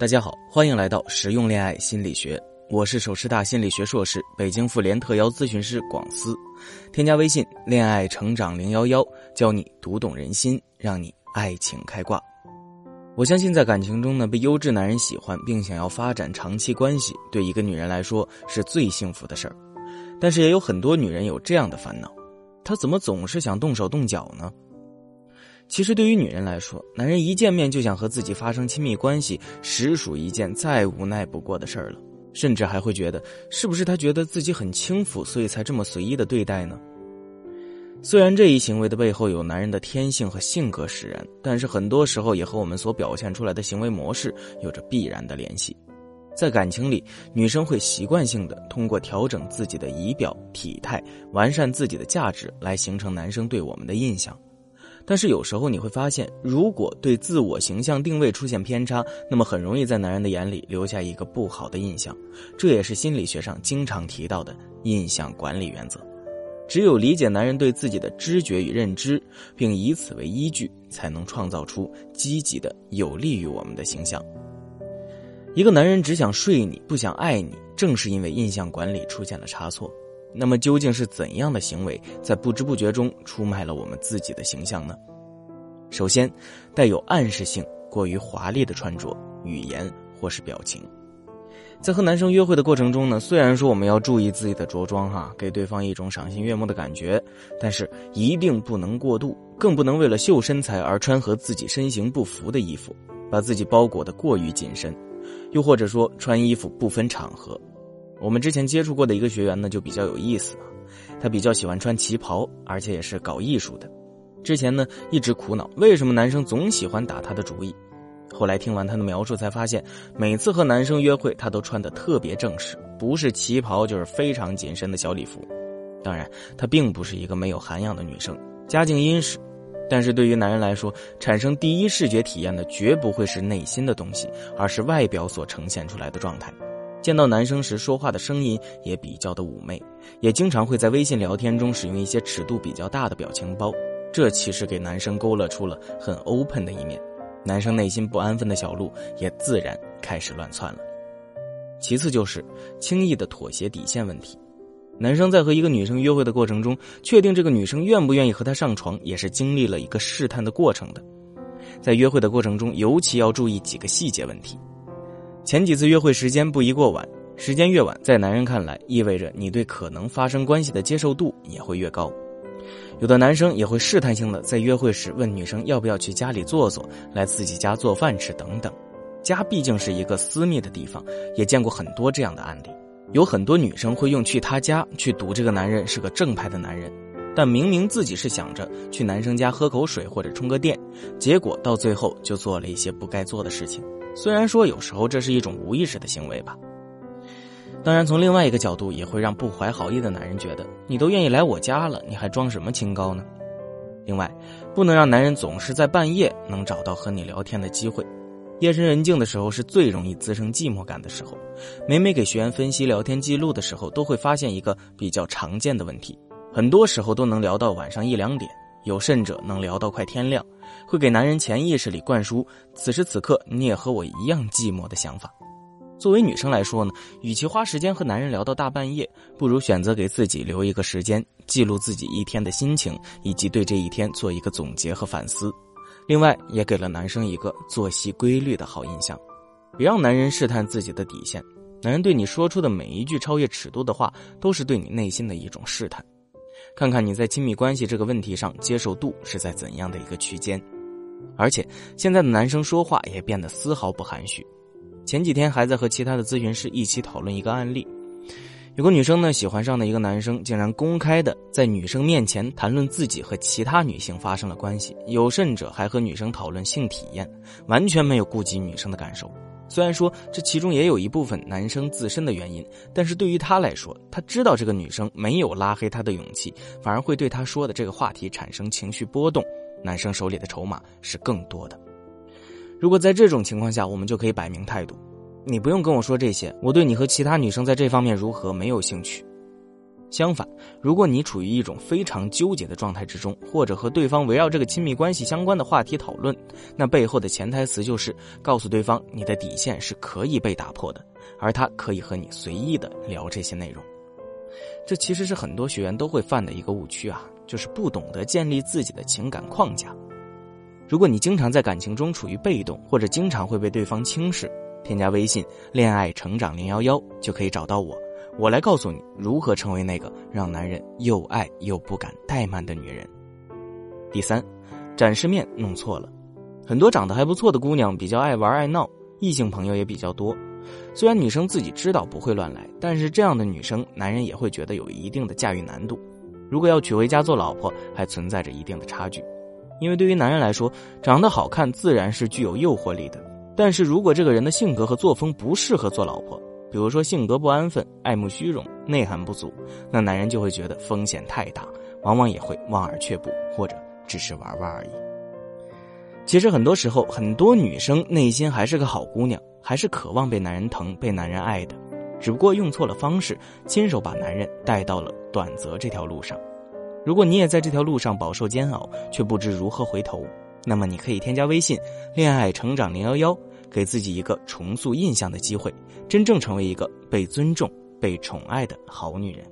大家好，欢迎来到实用恋爱心理学，我是首师大心理学硕士、北京妇联特邀咨询师广思。添加微信“恋爱成长零幺幺”，教你读懂人心，让你爱情开挂。我相信，在感情中呢，被优质男人喜欢并想要发展长期关系，对一个女人来说是最幸福的事儿。但是，也有很多女人有这样的烦恼：她怎么总是想动手动脚呢？其实，对于女人来说，男人一见面就想和自己发生亲密关系，实属一件再无奈不过的事儿了。甚至还会觉得，是不是他觉得自己很轻浮，所以才这么随意的对待呢？虽然这一行为的背后有男人的天性和性格使然，但是很多时候也和我们所表现出来的行为模式有着必然的联系。在感情里，女生会习惯性的通过调整自己的仪表、体态，完善自己的价值，来形成男生对我们的印象。但是有时候你会发现，如果对自我形象定位出现偏差，那么很容易在男人的眼里留下一个不好的印象。这也是心理学上经常提到的印象管理原则。只有理解男人对自己的知觉与认知，并以此为依据，才能创造出积极的、有利于我们的形象。一个男人只想睡你，不想爱你，正是因为印象管理出现了差错。那么究竟是怎样的行为在不知不觉中出卖了我们自己的形象呢？首先，带有暗示性、过于华丽的穿着、语言或是表情，在和男生约会的过程中呢，虽然说我们要注意自己的着装哈，给对方一种赏心悦目的感觉，但是一定不能过度，更不能为了秀身材而穿和自己身形不符的衣服，把自己包裹的过于紧身，又或者说穿衣服不分场合。我们之前接触过的一个学员呢，就比较有意思啊，他比较喜欢穿旗袍，而且也是搞艺术的。之前呢一直苦恼为什么男生总喜欢打他的主意，后来听完他的描述，才发现每次和男生约会，他都穿的特别正式，不是旗袍就是非常紧身的小礼服。当然，她并不是一个没有涵养的女生，家境殷实，但是对于男人来说，产生第一视觉体验的绝不会是内心的东西，而是外表所呈现出来的状态。见到男生时说话的声音也比较的妩媚，也经常会在微信聊天中使用一些尺度比较大的表情包，这其实给男生勾勒出了很 open 的一面，男生内心不安分的小鹿也自然开始乱窜了。其次就是轻易的妥协底线问题，男生在和一个女生约会的过程中，确定这个女生愿不愿意和他上床，也是经历了一个试探的过程的，在约会的过程中，尤其要注意几个细节问题。前几次约会时间不宜过晚，时间越晚，在男人看来意味着你对可能发生关系的接受度也会越高。有的男生也会试探性的在约会时问女生要不要去家里坐坐，来自己家做饭吃等等。家毕竟是一个私密的地方，也见过很多这样的案例。有很多女生会用去他家去赌这个男人是个正派的男人，但明明自己是想着去男生家喝口水或者充个电，结果到最后就做了一些不该做的事情。虽然说有时候这是一种无意识的行为吧，当然从另外一个角度也会让不怀好意的男人觉得你都愿意来我家了，你还装什么清高呢？另外，不能让男人总是在半夜能找到和你聊天的机会，夜深人静的时候是最容易滋生寂寞感的时候。每每给学员分析聊天记录的时候，都会发现一个比较常见的问题，很多时候都能聊到晚上一两点。有甚者能聊到快天亮，会给男人潜意识里灌输此时此刻你也和我一样寂寞的想法。作为女生来说呢，与其花时间和男人聊到大半夜，不如选择给自己留一个时间，记录自己一天的心情，以及对这一天做一个总结和反思。另外，也给了男生一个作息规律的好印象。别让男人试探自己的底线，男人对你说出的每一句超越尺度的话，都是对你内心的一种试探。看看你在亲密关系这个问题上接受度是在怎样的一个区间，而且现在的男生说话也变得丝毫不含蓄。前几天还在和其他的咨询师一起讨论一个案例，有个女生呢喜欢上的一个男生，竟然公开的在女生面前谈论自己和其他女性发生了关系，有甚者还和女生讨论性体验，完全没有顾及女生的感受。虽然说这其中也有一部分男生自身的原因，但是对于他来说，他知道这个女生没有拉黑他的勇气，反而会对他说的这个话题产生情绪波动。男生手里的筹码是更多的。如果在这种情况下，我们就可以摆明态度：你不用跟我说这些，我对你和其他女生在这方面如何没有兴趣。相反，如果你处于一种非常纠结的状态之中，或者和对方围绕这个亲密关系相关的话题讨论，那背后的潜台词就是告诉对方你的底线是可以被打破的，而他可以和你随意的聊这些内容。这其实是很多学员都会犯的一个误区啊，就是不懂得建立自己的情感框架。如果你经常在感情中处于被动，或者经常会被对方轻视，添加微信“恋爱成长零幺幺”就可以找到我。我来告诉你如何成为那个让男人又爱又不敢怠慢的女人。第三，展示面弄错了，很多长得还不错的姑娘比较爱玩爱闹，异性朋友也比较多。虽然女生自己知道不会乱来，但是这样的女生，男人也会觉得有一定的驾驭难度。如果要娶回家做老婆，还存在着一定的差距。因为对于男人来说，长得好看自然是具有诱惑力的，但是如果这个人的性格和作风不适合做老婆，比如说性格不安分、爱慕虚荣、内涵不足，那男人就会觉得风险太大，往往也会望而却步，或者只是玩玩而已。其实很多时候，很多女生内心还是个好姑娘，还是渴望被男人疼、被男人爱的，只不过用错了方式，亲手把男人带到了短则这条路上。如果你也在这条路上饱受煎熬，却不知如何回头，那么你可以添加微信“恋爱成长零幺幺”。给自己一个重塑印象的机会，真正成为一个被尊重、被宠爱的好女人。